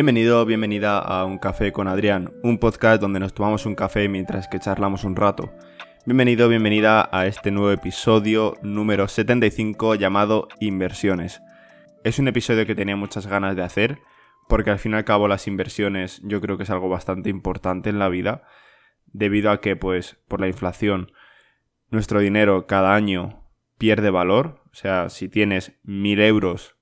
Bienvenido, bienvenida a Un Café con Adrián, un podcast donde nos tomamos un café mientras que charlamos un rato. Bienvenido, bienvenida a este nuevo episodio número 75 llamado Inversiones. Es un episodio que tenía muchas ganas de hacer porque al fin y al cabo las inversiones yo creo que es algo bastante importante en la vida debido a que pues por la inflación nuestro dinero cada año pierde valor. O sea, si tienes mil euros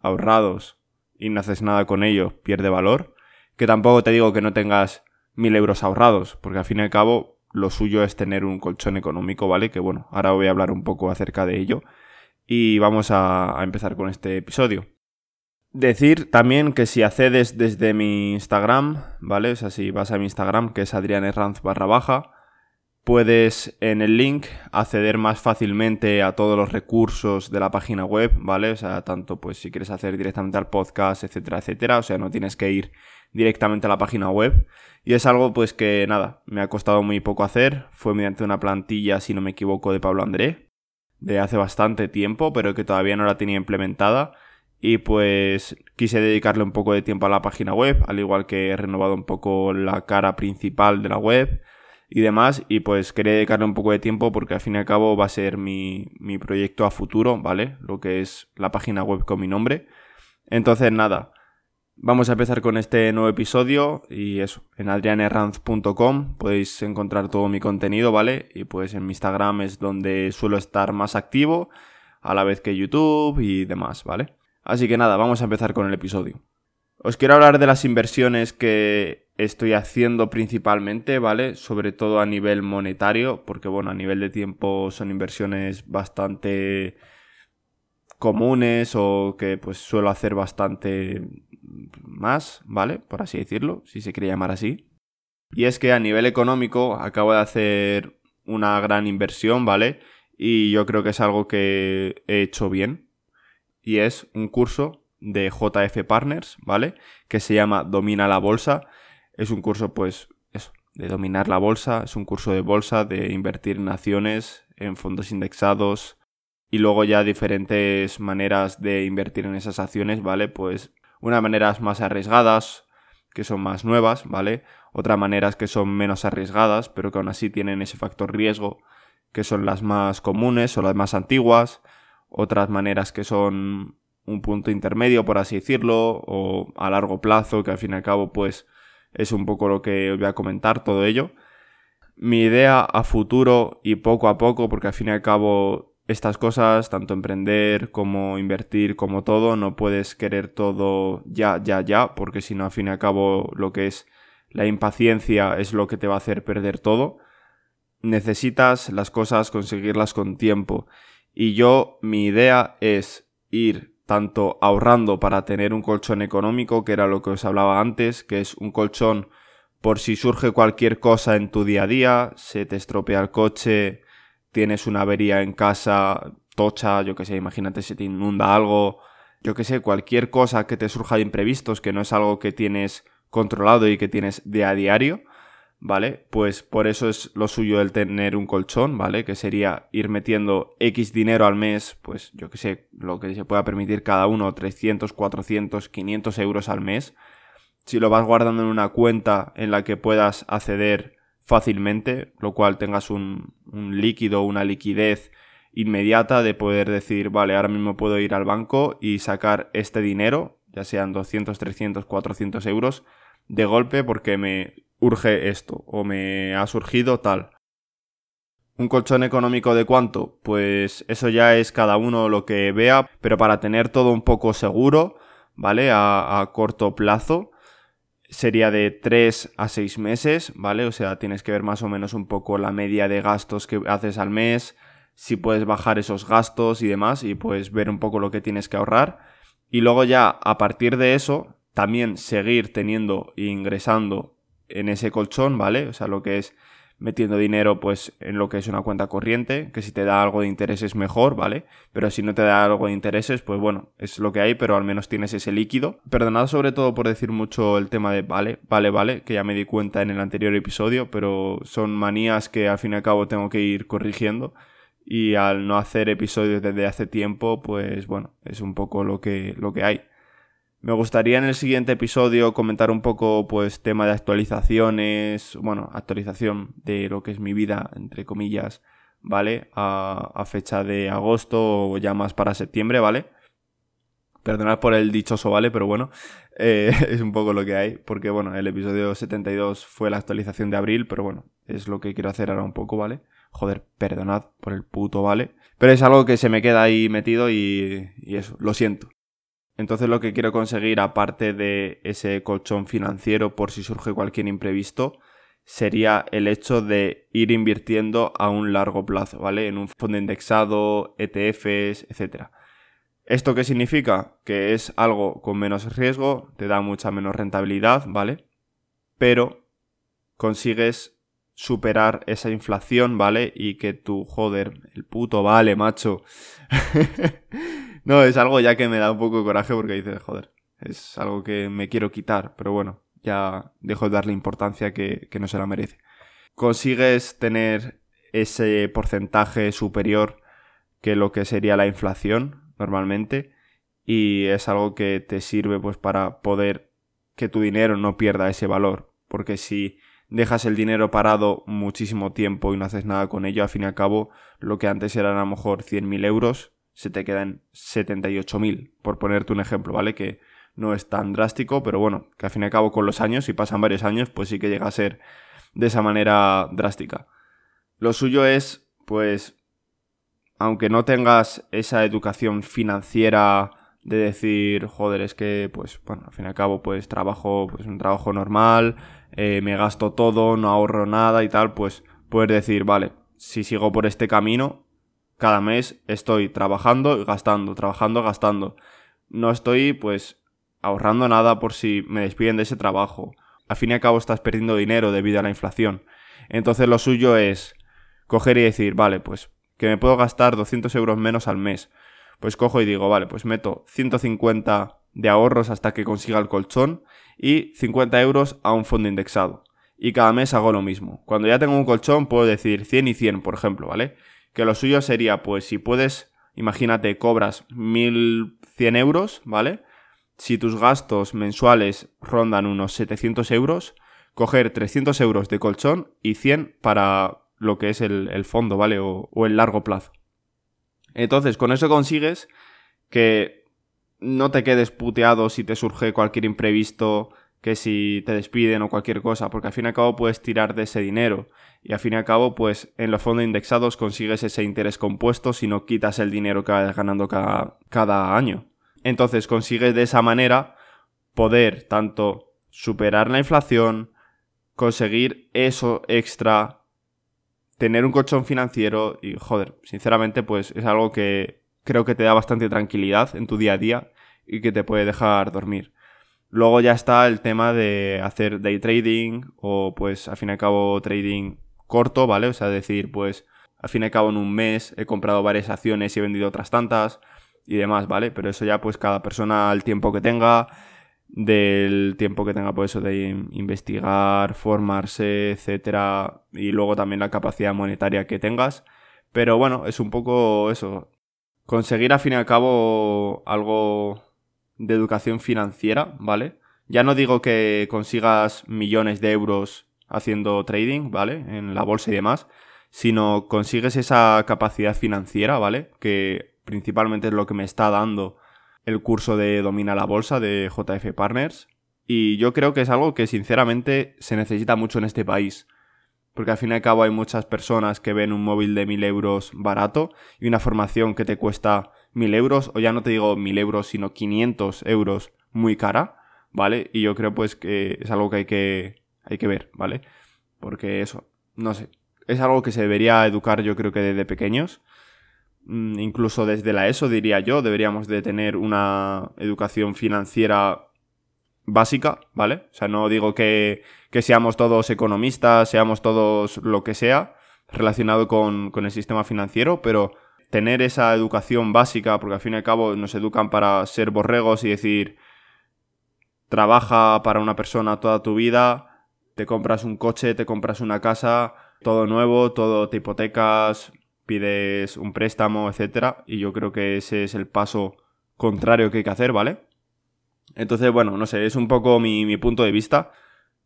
ahorrados y no haces nada con ellos, pierde valor. Que tampoco te digo que no tengas mil euros ahorrados, porque al fin y al cabo lo suyo es tener un colchón económico, ¿vale? Que bueno, ahora voy a hablar un poco acerca de ello. Y vamos a, empezar con este episodio. Decir también que si accedes desde mi Instagram, ¿vale? O sea, si vas a mi Instagram, que es adrianerranz barra baja, Puedes en el link acceder más fácilmente a todos los recursos de la página web, ¿vale? O sea, tanto pues si quieres hacer directamente al podcast, etcétera, etcétera. O sea, no tienes que ir directamente a la página web. Y es algo pues que nada, me ha costado muy poco hacer. Fue mediante una plantilla, si no me equivoco, de Pablo André, de hace bastante tiempo, pero que todavía no la tenía implementada. Y pues quise dedicarle un poco de tiempo a la página web, al igual que he renovado un poco la cara principal de la web y demás. Y pues quería dedicarle un poco de tiempo porque al fin y al cabo va a ser mi, mi proyecto a futuro, ¿vale? Lo que es la página web con mi nombre. Entonces, nada. Vamos a empezar con este nuevo episodio y eso, en adrianerranz.com podéis encontrar todo mi contenido, ¿vale? Y pues en mi Instagram es donde suelo estar más activo, a la vez que YouTube y demás, ¿vale? Así que nada, vamos a empezar con el episodio. Os quiero hablar de las inversiones que estoy haciendo principalmente, ¿vale? Sobre todo a nivel monetario, porque bueno, a nivel de tiempo son inversiones bastante comunes o que pues suelo hacer bastante más, ¿vale? Por así decirlo, si se quiere llamar así. Y es que a nivel económico acabo de hacer una gran inversión, ¿vale? Y yo creo que es algo que he hecho bien. Y es un curso de JF Partners, ¿vale? Que se llama Domina la Bolsa. Es un curso, pues, eso, de dominar la bolsa. Es un curso de bolsa, de invertir en acciones, en fondos indexados. Y luego ya diferentes maneras de invertir en esas acciones, ¿vale? Pues unas maneras más arriesgadas, que son más nuevas, ¿vale? Otras maneras que son menos arriesgadas, pero que aún así tienen ese factor riesgo, que son las más comunes o las más antiguas. Otras maneras que son un punto intermedio, por así decirlo, o a largo plazo, que al fin y al cabo, pues es un poco lo que os voy a comentar todo ello. Mi idea a futuro y poco a poco, porque al fin y al cabo estas cosas, tanto emprender como invertir, como todo, no puedes querer todo ya, ya, ya, porque si no, al fin y al cabo, lo que es la impaciencia es lo que te va a hacer perder todo. Necesitas las cosas conseguirlas con tiempo. Y yo, mi idea es ir tanto ahorrando para tener un colchón económico, que era lo que os hablaba antes, que es un colchón por si surge cualquier cosa en tu día a día, se te estropea el coche, tienes una avería en casa, tocha, yo que sé, imagínate si te inunda algo, yo que sé, cualquier cosa que te surja de imprevistos, que no es algo que tienes controlado y que tienes de a diario, ¿vale? Pues por eso es lo suyo el tener un colchón, ¿vale? Que sería ir metiendo X dinero al mes, pues yo que sé, lo que se pueda permitir cada uno, 300, 400, 500 euros al mes. Si lo vas guardando en una cuenta en la que puedas acceder fácilmente, lo cual tengas un, un líquido, una liquidez inmediata de poder decir, vale, ahora mismo puedo ir al banco y sacar este dinero, ya sean 200, 300, 400 euros, de golpe porque me urge esto o me ha surgido tal. ¿Un colchón económico de cuánto? Pues eso ya es cada uno lo que vea, pero para tener todo un poco seguro, ¿vale? A, corto plazo sería de 3 a 6 meses, ¿vale? O sea, tienes que ver más o menos un poco la media de gastos que haces al mes, si puedes bajar esos gastos y demás, y puedes ver un poco lo que tienes que ahorrar. Y luego ya, a partir de eso, también seguir teniendo e ingresando en ese colchón, ¿vale? O sea, lo que es metiendo dinero pues en lo que es una cuenta corriente, que si te da algo de intereses mejor, ¿vale? Pero si no te da algo de intereses, pues bueno, es lo que hay, pero al menos tienes ese líquido. Perdonad sobre todo por decir mucho el tema de vale, vale, vale, que ya me di cuenta en el anterior episodio, pero son manías que al fin y al cabo tengo que ir corrigiendo. Y al no hacer episodios desde hace tiempo, pues bueno, es un poco lo que, lo que hay. Me gustaría en el siguiente episodio comentar un poco, pues, tema de actualizaciones, bueno, actualización de lo que es mi vida, entre comillas, ¿vale? A, fecha de agosto o ya más para septiembre, ¿vale? Perdonad por el dichoso, ¿vale? Pero bueno, eh, es un poco lo que hay, porque bueno, el episodio 72 fue la actualización de abril, pero bueno, es lo que quiero hacer ahora un poco, ¿vale? Joder, perdonad por el puto, ¿vale? Pero es algo que se me queda ahí metido y, y eso, lo siento. Entonces lo que quiero conseguir, aparte de ese colchón financiero por si surge cualquier imprevisto, sería el hecho de ir invirtiendo a un largo plazo, ¿vale? En un fondo indexado, ETFs, etc. ¿Esto qué significa? Que es algo con menos riesgo, te da mucha menos rentabilidad, ¿vale? Pero consigues superar esa inflación, ¿vale? Y que tu, joder, el puto vale, macho. no, es algo ya que me da un poco de coraje porque dices, joder, es algo que me quiero quitar, pero bueno, ya dejo de darle importancia que, que no se la merece. Consigues tener ese porcentaje superior que lo que sería la inflación normalmente y es algo que te sirve pues para poder que tu dinero no pierda ese valor porque si dejas el dinero parado muchísimo tiempo y no haces nada con ello, al fin y al cabo lo que antes eran a lo mejor 100.000 euros se te quedan 78.000 por ponerte un ejemplo, ¿vale? Que no es tan drástico, pero bueno, que al fin y al cabo con los años, si pasan varios años, pues sí que llega a ser de esa manera drástica. Lo suyo es, pues, aunque no tengas esa educación financiera de decir, joder, es que, pues, bueno, al fin y al cabo, pues trabajo, pues un trabajo normal, eh, me gasto todo, no ahorro nada y tal, pues puedes decir, vale, si sigo por este camino, cada mes estoy trabajando y gastando, trabajando, gastando. No estoy, pues, ahorrando nada por si me despiden de ese trabajo. Al fin y al cabo estás perdiendo dinero debido a la inflación. Entonces lo suyo es coger y decir, vale, pues que me puedo gastar 200 euros menos al mes. Pues cojo y digo, vale, pues meto 150 de ahorros hasta que consiga el colchón y 50 euros a un fondo indexado. Y cada mes hago lo mismo. Cuando ya tengo un colchón puedo decir 100 y 100, por ejemplo, ¿vale? Que lo suyo sería, pues si puedes, imagínate, cobras 1100 euros, ¿vale? si tus gastos mensuales rondan unos 700 euros, coger 300 euros de colchón y 100 para lo que es el, fondo, ¿vale? O, el largo plazo. Entonces, con eso consigues que no te quedes puteado si te surge cualquier imprevisto, que si te despiden o cualquier cosa, porque al fin y al cabo puedes tirar de ese dinero. Y al fin y al cabo, pues en los fondos indexados consigues ese interés compuesto si no quitas el dinero que vas ganando cada, cada año. Entonces consigues de esa manera poder tanto superar la inflación, conseguir eso extra, tener un colchón financiero y joder, sinceramente pues es algo que creo que te da bastante tranquilidad en tu día a día y que te puede dejar dormir. Luego ya está el tema de hacer day trading o pues al fin y al cabo trading corto, ¿vale? O sea, decir pues al fin y al cabo en un mes he comprado varias acciones y he vendido otras tantas y demás, ¿vale? Pero eso ya pues cada persona al tiempo que tenga, del tiempo que tenga por pues, eso de investigar, formarse, etcétera, y luego también la capacidad monetaria que tengas. Pero bueno, es un poco eso, conseguir al fin y al cabo algo de educación financiera, ¿vale? Ya no digo que consigas millones de euros haciendo trading, ¿vale? En la bolsa y demás, sino consigues esa capacidad financiera, ¿vale? Que principalmente es lo que me está dando el curso de Domina la Bolsa de JF Partners. Y yo creo que es algo que sinceramente se necesita mucho en este país. Porque al fin y al cabo hay muchas personas que ven un móvil de 1000 euros barato y una formación que te cuesta 1000 euros, o ya no te digo 1000 euros, sino 500 euros muy cara, ¿vale? Y yo creo pues que es algo que hay que, hay que ver, ¿vale? Porque eso, no sé, es algo que se debería educar yo creo que desde pequeños Mm, incluso desde la ESO diría yo, deberíamos de tener una educación financiera básica, ¿vale? O sea, no digo que, seamos todos economistas, seamos todos lo que sea relacionado con, con, el sistema financiero, pero tener esa educación básica, porque al fin y al cabo nos educan para ser borregos y decir, trabaja para una persona toda tu vida, te compras un coche, te compras una casa, todo nuevo, todo te hipotecas, pides un préstamo, etcétera, y yo creo que ese es el paso contrario que hay que hacer, ¿vale? Entonces, bueno, no sé, es un poco mi, mi punto de vista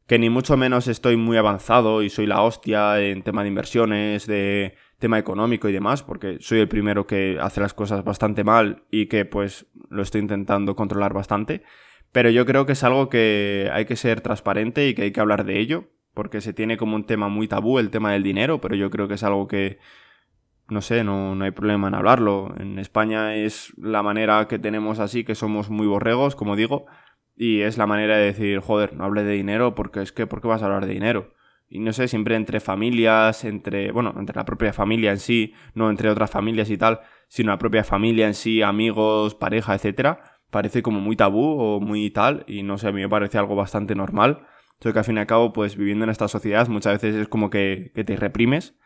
que ni mucho menos estoy muy avanzado y soy la hostia en tema de inversiones, de tema económico y demás, porque soy el primero que hace las cosas bastante mal y que pues lo estoy intentando controlar bastante. Pero yo creo que es algo que hay que ser transparente y que hay que hablar de ello, porque se tiene como un tema muy tabú el tema del dinero, pero yo creo que es algo que, no sé, no, no hay problema en hablarlo. En España es la manera que tenemos así, que somos muy borregos, como digo, y es la manera de decir, joder, no hable de dinero porque es que, ¿por qué vas a hablar de dinero? Y no sé, siempre entre familias, entre, bueno, entre la propia familia en sí, no entre otras familias y tal, sino la propia familia en sí, amigos, pareja, etcétera, parece como muy tabú o muy tal, y no sé, a mí me parece algo bastante normal. Entonces que al fin y al cabo, pues viviendo en esta sociedad muchas veces es como que, que te reprimes,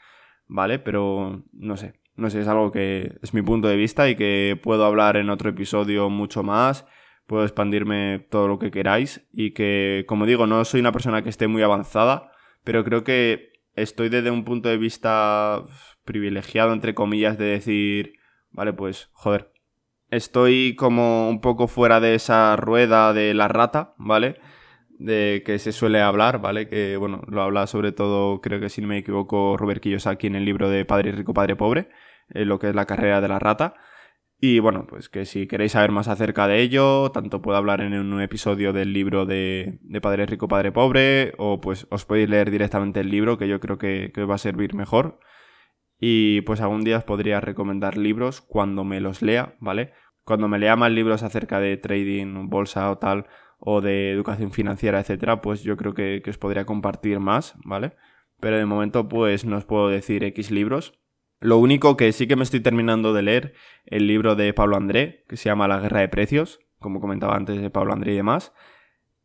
¿vale? Pero no sé, no sé, es algo que es mi punto de vista y que puedo hablar en otro episodio mucho más puedo expandirme todo lo que queráis y que, como digo, no soy una persona que esté muy avanzada, pero creo que estoy desde un punto de vista privilegiado, entre comillas, de decir, vale, pues, joder, estoy como un poco fuera de esa rueda de la rata, ¿vale? De que se suele hablar, ¿vale? Que, bueno, lo habla sobre todo, creo que si no me equivoco, Robert Kiyosaki en el libro de Padre Rico, Padre Pobre, en lo que es la carrera de la rata. Y bueno, pues que si queréis saber más acerca de ello, tanto puedo hablar en un episodio del libro de, Padre Rico, Padre Pobre, o pues os podéis leer directamente el libro, que yo creo que, os va a servir mejor. Y pues algún día os podría recomendar libros cuando me los lea, ¿vale? Cuando me lea más libros acerca de trading, bolsa o tal, o de educación financiera, etcétera, pues yo creo que, que os podría compartir más, ¿vale? Pero de momento, pues no os puedo decir X libros, lo único que sí que me estoy terminando de leer el libro de Pablo André, que se llama La Guerra de Precios, como comentaba antes de Pablo André y demás,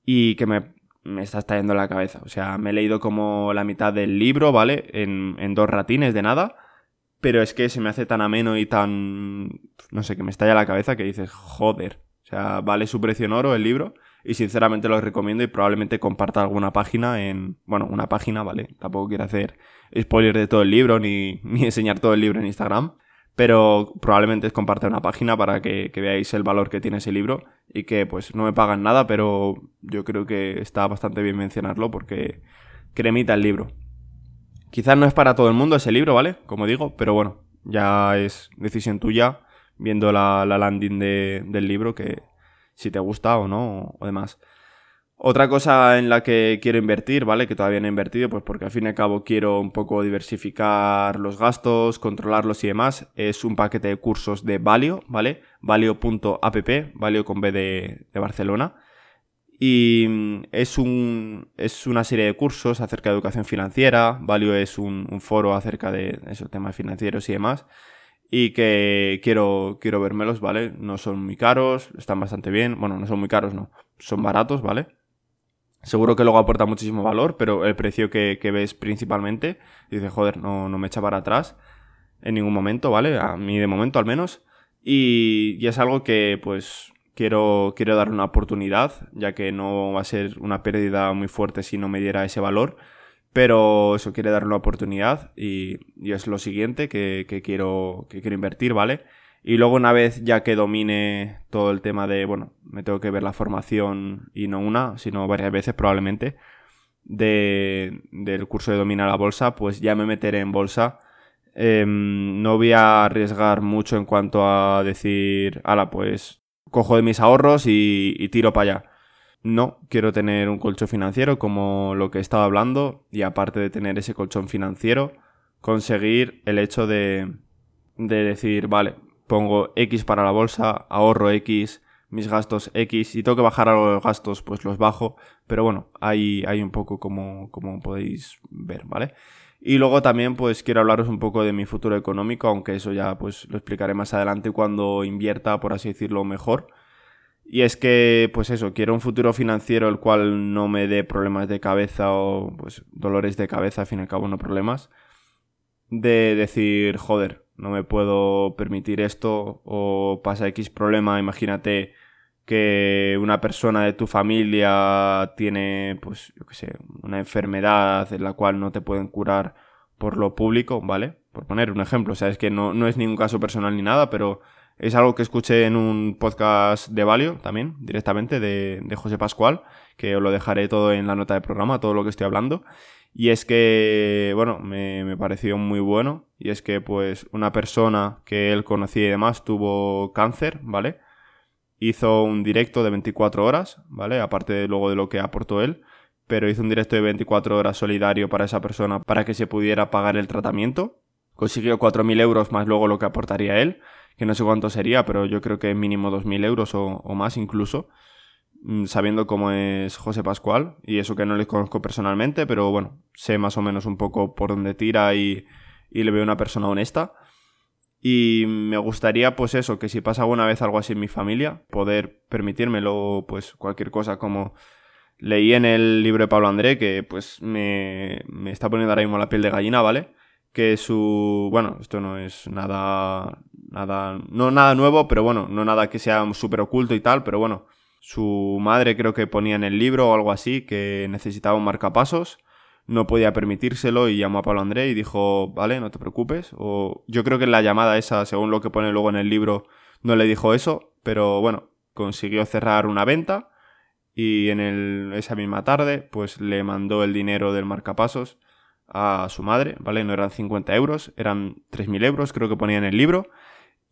y que me, me está estallando la cabeza. O sea, me he leído como la mitad del libro, ¿vale? En, en dos ratines de nada, pero es que se me hace tan ameno y tan... no sé, que me estalla la cabeza que dices, joder. O sea, vale su precio en oro el libro y sinceramente lo recomiendo y probablemente comparta alguna página en, bueno, una página, ¿vale? Tampoco quiero hacer spoiler de todo el libro ni, ni enseñar todo el libro en Instagram, pero probablemente es compartir una página para que, veáis el valor que tiene ese libro y que pues no me pagan nada, pero yo creo que está bastante bien mencionarlo porque cremita el libro. Quizás no es para todo el mundo ese libro, ¿vale? Como digo, pero bueno, ya es decisión tuya viendo la, landing del libro que, si te gusta o no o demás. Otra cosa en la que quiero invertir, ¿vale? Que todavía no he invertido, pues porque al fin y al cabo quiero un poco diversificar los gastos, controlarlos y demás, es un paquete de cursos de Valio, ¿vale? Valio.app, Valio con B de, Barcelona. Y mm, es, un, es una serie de cursos acerca de educación financiera, Valio es un, foro acerca de esos temas financieros y demás y que quiero, quiero vérmelos, ¿vale? No son muy caros, están bastante bien. Bueno, no son muy caros, no. Son baratos, ¿vale? Seguro que luego aporta muchísimo valor, pero el precio que, ves principalmente, dice, joder, no, no me echa para atrás en ningún momento, ¿vale? A mí de momento al menos. Y, y es algo que, pues, quiero, quiero darle una oportunidad, ya que no va a ser una pérdida muy fuerte si no me diera ese valor. Pero eso quiere darle una oportunidad y, es lo siguiente que, quiero, que quiero invertir, ¿vale? Y luego una vez ya que domine todo el tema de, bueno, me tengo que ver la formación y no una, sino varias veces probablemente, de, del curso de domina la bolsa, pues ya me meteré en bolsa. Em, no voy a arriesgar mucho en cuanto a decir, ala, pues cojo de mis ahorros y, y tiro para allá no, quiero tener un colchón financiero como lo que he estado hablando y aparte de tener ese colchón financiero, conseguir el hecho de, de decir, vale, pongo X para la bolsa, ahorro X, mis gastos X y tengo que bajar algo de los gastos, pues los bajo, pero bueno, hay, hay un poco como, como podéis ver, ¿vale? Y luego también pues quiero hablaros un poco de mi futuro económico, aunque eso ya pues lo explicaré más adelante cuando invierta, por así decirlo, mejor y es que, pues eso, quiero un futuro financiero el cual no me dé problemas de cabeza o pues dolores de cabeza, al fin y al cabo no problemas. De decir, joder, no me puedo permitir esto o pasa X problema, imagínate que una persona de tu familia tiene, pues, yo qué sé, una enfermedad en la cual no te pueden curar por lo público, ¿vale? por poner un ejemplo. O sea, es que no, no es ningún caso personal ni nada, pero es algo que escuché en un podcast de Valio también, directamente, de, de José Pascual, que os lo dejaré todo en la nota de programa, todo lo que estoy hablando. Y es que, bueno, me, me, pareció muy bueno. Y es que, pues, una persona que él conocía y demás tuvo cáncer, ¿vale? Hizo un directo de 24 horas, ¿vale? Aparte de, luego de lo que aportó él. Pero hizo un directo de 24 horas solidario para esa persona para que se pudiera pagar el tratamiento. Consiguió 4.000 euros más luego lo que aportaría él. Que no sé cuánto sería, pero yo creo que mínimo 2.000 euros o, más incluso. Mm, sabiendo cómo es José Pascual, y eso que no le conozco personalmente, pero bueno, sé más o menos un poco por dónde tira y, y le veo una persona honesta. Y me gustaría, pues eso, que si pasa alguna vez algo así en mi familia, poder permitírmelo, pues cualquier cosa como leí en el libro de Pablo André, que pues me, me está poniendo ahora mismo la piel de gallina, ¿vale? Que su... Bueno, esto no es nada... Nada... No nada nuevo, pero bueno, no nada que sea súper oculto y tal, pero bueno, su madre creo que ponía en el libro o algo así que necesitaba un marcapasos, no podía permitírselo y llamó a Pablo André y dijo, vale, no te preocupes. O yo creo que en la llamada esa, según lo que pone luego en el libro, no le dijo eso, pero bueno, consiguió cerrar una venta y en el, esa misma tarde pues le mandó el dinero del marcapasos a su madre, ¿vale? No eran 50 euros, eran 3.000 euros, creo que ponía en el libro.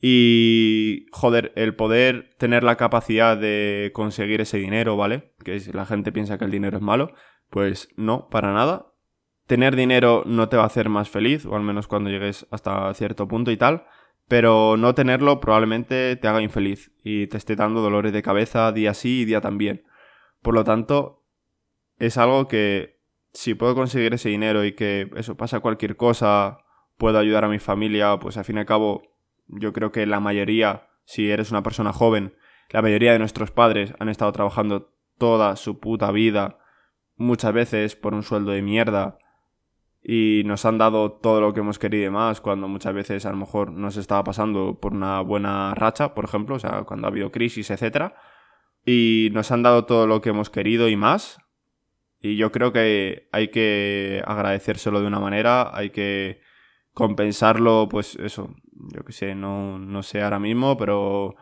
Y, joder, el poder tener la capacidad de conseguir ese dinero, ¿vale? Que la gente piensa que el dinero es malo. Pues no, para nada. Tener dinero no te va a hacer más feliz, o al menos cuando llegues hasta cierto punto y tal. Pero no tenerlo probablemente te haga infeliz y te esté dando dolores de cabeza día sí y día también. Por lo tanto, es algo que si puedo conseguir ese dinero y que eso pasa cualquier cosa, puedo ayudar a mi familia, pues al fin y al cabo yo creo que la mayoría, si eres una persona joven, la mayoría de nuestros padres han estado trabajando toda su puta vida, muchas veces por un sueldo de mierda, y nos han dado todo lo que hemos querido y más, cuando muchas veces a lo mejor nos estaba pasando por una buena racha, por ejemplo, o sea, cuando ha habido crisis, etc. Y nos han dado todo lo que hemos querido y más. Y yo creo que hay que agradecérselo de una manera, hay que compensarlo, pues eso, yo que sé, no, no sé ahora mismo, pero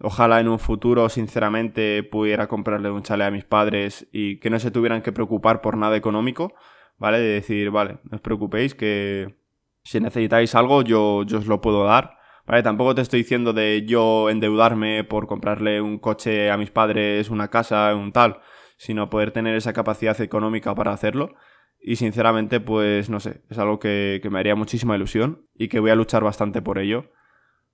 ojalá en un futuro, sinceramente, pudiera comprarle un chale a mis padres y que no se tuvieran que preocupar por nada económico, ¿vale? De decir, vale, no os preocupéis que si necesitáis algo yo, yo os lo puedo dar, ¿vale? Tampoco te estoy diciendo de yo endeudarme por comprarle un coche a mis padres, una casa, un tal, sino poder tener esa capacidad económica para hacerlo. Y sinceramente, pues no sé, es algo que, me haría muchísima ilusión y que voy a luchar bastante por ello.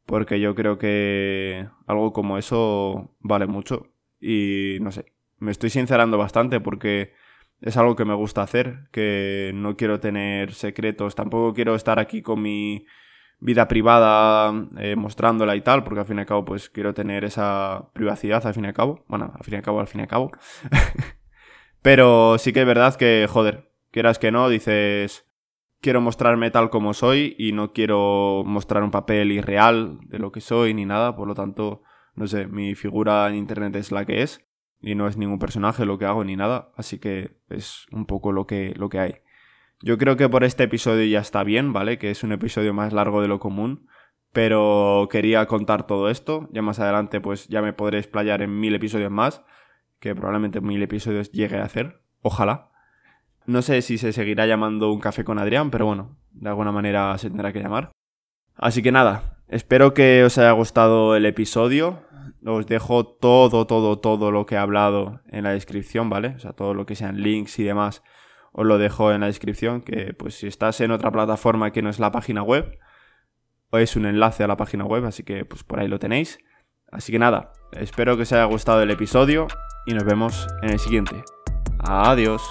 Porque yo creo que algo como eso vale mucho. Y no sé, me estoy sincerando bastante porque es algo que me gusta hacer, que no quiero tener secretos, tampoco quiero estar aquí con mi vida privada eh, mostrándola y tal, porque al fin y al cabo pues quiero tener esa privacidad al fin y al cabo. Bueno, al fin y al cabo, al fin y al cabo. Pero sí que es verdad que, joder, quieras que no, dices, quiero mostrarme tal como soy y no quiero mostrar un papel irreal de lo que soy ni nada, por lo tanto, no sé, mi figura en internet es la que es y no es ningún personaje lo que hago ni nada, así que es un poco lo que, lo que hay. Yo creo que por este episodio ya está bien, ¿vale? Que es un episodio más largo de lo común, pero quería contar todo esto, ya más adelante pues ya me podré explayar en mil episodios más, que probablemente mil episodios llegue a hacer, ojalá. No sé si se seguirá llamando un café con Adrián, pero bueno, de alguna manera se tendrá que llamar. Así que nada, espero que os haya gustado el episodio. Os dejo todo, todo, todo lo que he hablado en la descripción, ¿vale? O sea, todo lo que sean links y demás, os lo dejo en la descripción. Que pues si estás en otra plataforma que no es la página web, es un enlace a la página web, así que pues por ahí lo tenéis. Así que nada, espero que os haya gustado el episodio y nos vemos en el siguiente. Adiós.